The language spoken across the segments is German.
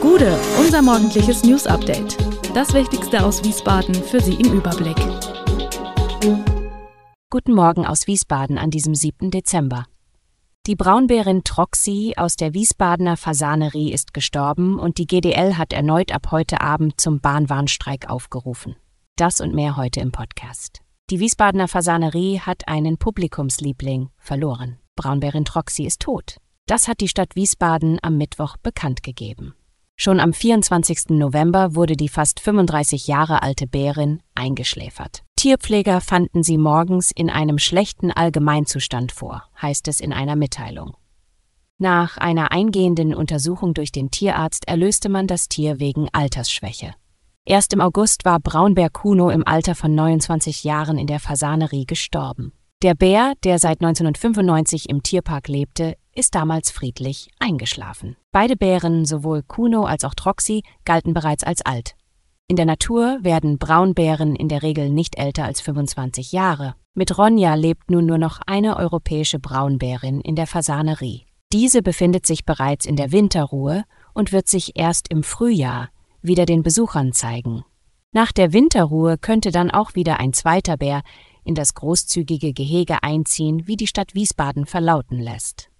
Gude, unser morgendliches News Update. Das Wichtigste aus Wiesbaden für Sie im Überblick. Guten Morgen aus Wiesbaden an diesem 7. Dezember. Die Braunbärin Troxy aus der Wiesbadener Fasanerie ist gestorben und die GDL hat erneut ab heute Abend zum Bahnwarnstreik aufgerufen. Das und mehr heute im Podcast. Die Wiesbadener Fasanerie hat einen Publikumsliebling verloren. Braunbärin Troxy ist tot. Das hat die Stadt Wiesbaden am Mittwoch bekannt gegeben. Schon am 24. November wurde die fast 35 Jahre alte Bärin eingeschläfert. Tierpfleger fanden sie morgens in einem schlechten Allgemeinzustand vor, heißt es in einer Mitteilung. Nach einer eingehenden Untersuchung durch den Tierarzt erlöste man das Tier wegen Altersschwäche. Erst im August war Braunbär Kuno im Alter von 29 Jahren in der Fasanerie gestorben. Der Bär, der seit 1995 im Tierpark lebte, ist damals friedlich eingeschlafen. Beide Bären, sowohl Kuno als auch Troxy, galten bereits als alt. In der Natur werden Braunbären in der Regel nicht älter als 25 Jahre. Mit Ronja lebt nun nur noch eine europäische Braunbärin in der Fasanerie. Diese befindet sich bereits in der Winterruhe und wird sich erst im Frühjahr wieder den Besuchern zeigen. Nach der Winterruhe könnte dann auch wieder ein zweiter Bär in das großzügige Gehege einziehen, wie die Stadt Wiesbaden verlauten lässt.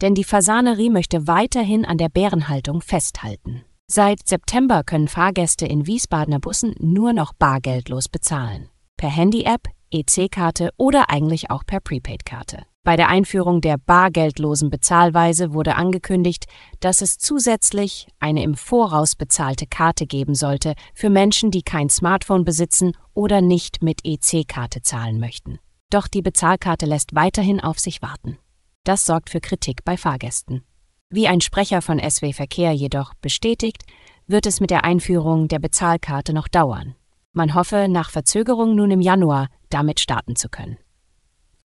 Denn die Fasanerie möchte weiterhin an der Bärenhaltung festhalten. Seit September können Fahrgäste in Wiesbadener Bussen nur noch bargeldlos bezahlen. Per Handy-App, EC-Karte oder eigentlich auch per Prepaid-Karte. Bei der Einführung der bargeldlosen Bezahlweise wurde angekündigt, dass es zusätzlich eine im Voraus bezahlte Karte geben sollte für Menschen, die kein Smartphone besitzen oder nicht mit EC-Karte zahlen möchten. Doch die Bezahlkarte lässt weiterhin auf sich warten. Das sorgt für Kritik bei Fahrgästen. Wie ein Sprecher von SW Verkehr jedoch bestätigt, wird es mit der Einführung der Bezahlkarte noch dauern. Man hoffe, nach Verzögerung nun im Januar damit starten zu können.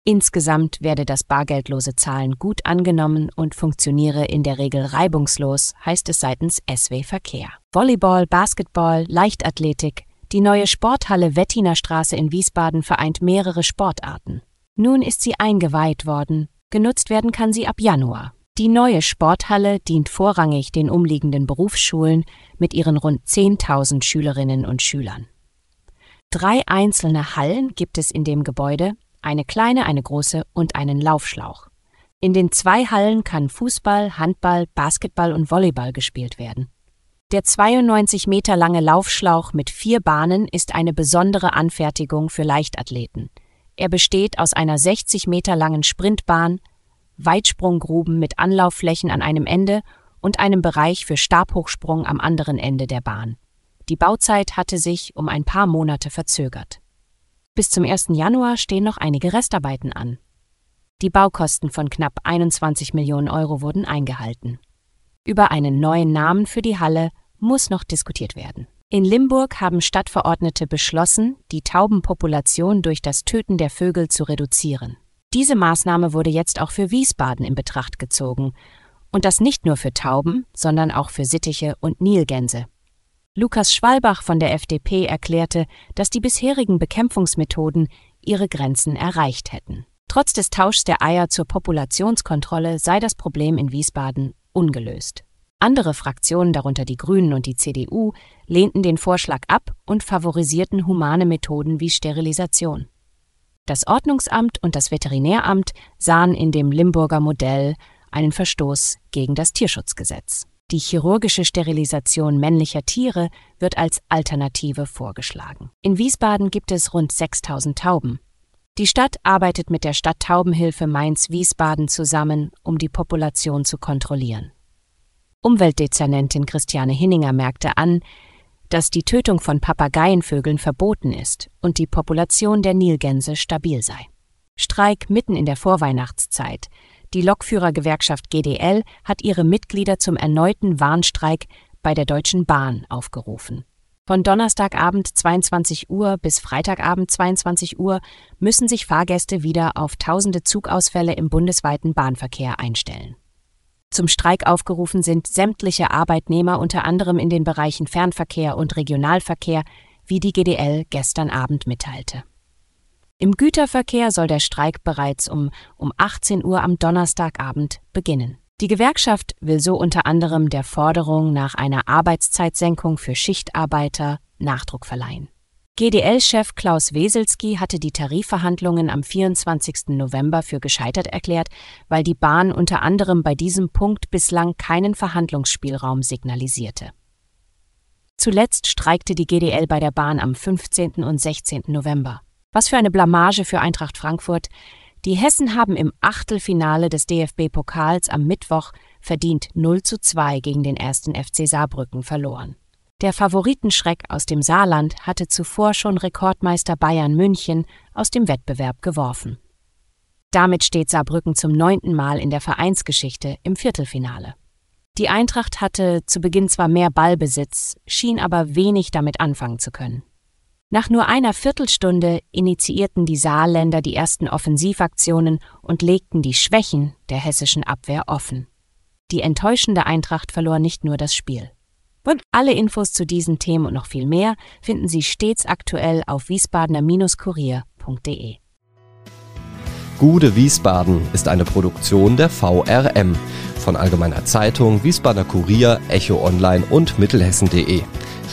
Insgesamt werde das bargeldlose Zahlen gut angenommen und funktioniere in der Regel reibungslos, heißt es seitens SW Verkehr. Volleyball, Basketball, Leichtathletik, die neue Sporthalle Wettiner Straße in Wiesbaden vereint mehrere Sportarten. Nun ist sie eingeweiht worden, genutzt werden kann sie ab Januar. Die neue Sporthalle dient vorrangig den umliegenden Berufsschulen mit ihren rund 10.000 Schülerinnen und Schülern. Drei einzelne Hallen gibt es in dem Gebäude, eine kleine, eine große und einen Laufschlauch. In den zwei Hallen kann Fußball, Handball, Basketball und Volleyball gespielt werden. Der 92 Meter lange Laufschlauch mit vier Bahnen ist eine besondere Anfertigung für Leichtathleten. Er besteht aus einer 60 Meter langen Sprintbahn, Weitsprunggruben mit Anlaufflächen an einem Ende und einem Bereich für Stabhochsprung am anderen Ende der Bahn. Die Bauzeit hatte sich um ein paar Monate verzögert. Bis zum 1. Januar stehen noch einige Restarbeiten an. Die Baukosten von knapp 21 Millionen Euro wurden eingehalten. Über einen neuen Namen für die Halle muss noch diskutiert werden. In Limburg haben Stadtverordnete beschlossen, die Taubenpopulation durch das Töten der Vögel zu reduzieren. Diese Maßnahme wurde jetzt auch für Wiesbaden in Betracht gezogen. Und das nicht nur für Tauben, sondern auch für Sittiche und Nilgänse. Lukas Schwalbach von der FDP erklärte, dass die bisherigen Bekämpfungsmethoden ihre Grenzen erreicht hätten. Trotz des Tauschs der Eier zur Populationskontrolle sei das Problem in Wiesbaden ungelöst. Andere Fraktionen, darunter die Grünen und die CDU, lehnten den Vorschlag ab und favorisierten humane Methoden wie Sterilisation. Das Ordnungsamt und das Veterinäramt sahen in dem Limburger Modell einen Verstoß gegen das Tierschutzgesetz. Die chirurgische Sterilisation männlicher Tiere wird als Alternative vorgeschlagen. In Wiesbaden gibt es rund 6000 Tauben. Die Stadt arbeitet mit der Stadttaubenhilfe Mainz-Wiesbaden zusammen, um die Population zu kontrollieren. Umweltdezernentin Christiane Hinninger merkte an, dass die Tötung von Papageienvögeln verboten ist und die Population der Nilgänse stabil sei. Streik mitten in der Vorweihnachtszeit. Die Lokführergewerkschaft GDL hat ihre Mitglieder zum erneuten Warnstreik bei der Deutschen Bahn aufgerufen. Von Donnerstagabend 22 Uhr bis Freitagabend 22 Uhr müssen sich Fahrgäste wieder auf tausende Zugausfälle im bundesweiten Bahnverkehr einstellen. Zum Streik aufgerufen sind sämtliche Arbeitnehmer unter anderem in den Bereichen Fernverkehr und Regionalverkehr, wie die GDL gestern Abend mitteilte. Im Güterverkehr soll der Streik bereits um, um 18 Uhr am Donnerstagabend beginnen. Die Gewerkschaft will so unter anderem der Forderung nach einer Arbeitszeitsenkung für Schichtarbeiter Nachdruck verleihen. GDL-Chef Klaus Weselski hatte die Tarifverhandlungen am 24. November für gescheitert erklärt, weil die Bahn unter anderem bei diesem Punkt bislang keinen Verhandlungsspielraum signalisierte. Zuletzt streikte die GDL bei der Bahn am 15. und 16. November. Was für eine Blamage für Eintracht Frankfurt. Die Hessen haben im Achtelfinale des DFB-Pokals am Mittwoch verdient 0 zu 2 gegen den ersten FC Saarbrücken verloren. Der Favoritenschreck aus dem Saarland hatte zuvor schon Rekordmeister Bayern München aus dem Wettbewerb geworfen. Damit steht Saarbrücken zum neunten Mal in der Vereinsgeschichte im Viertelfinale. Die Eintracht hatte zu Beginn zwar mehr Ballbesitz, schien aber wenig damit anfangen zu können. Nach nur einer Viertelstunde initiierten die Saarländer die ersten Offensivaktionen und legten die Schwächen der hessischen Abwehr offen. Die enttäuschende Eintracht verlor nicht nur das Spiel. Und alle Infos zu diesen Themen und noch viel mehr finden Sie stets aktuell auf wiesbadener-kurier.de. Gude Wiesbaden ist eine Produktion der VRM von Allgemeiner Zeitung, Wiesbadener Kurier, Echo Online und Mittelhessen.de.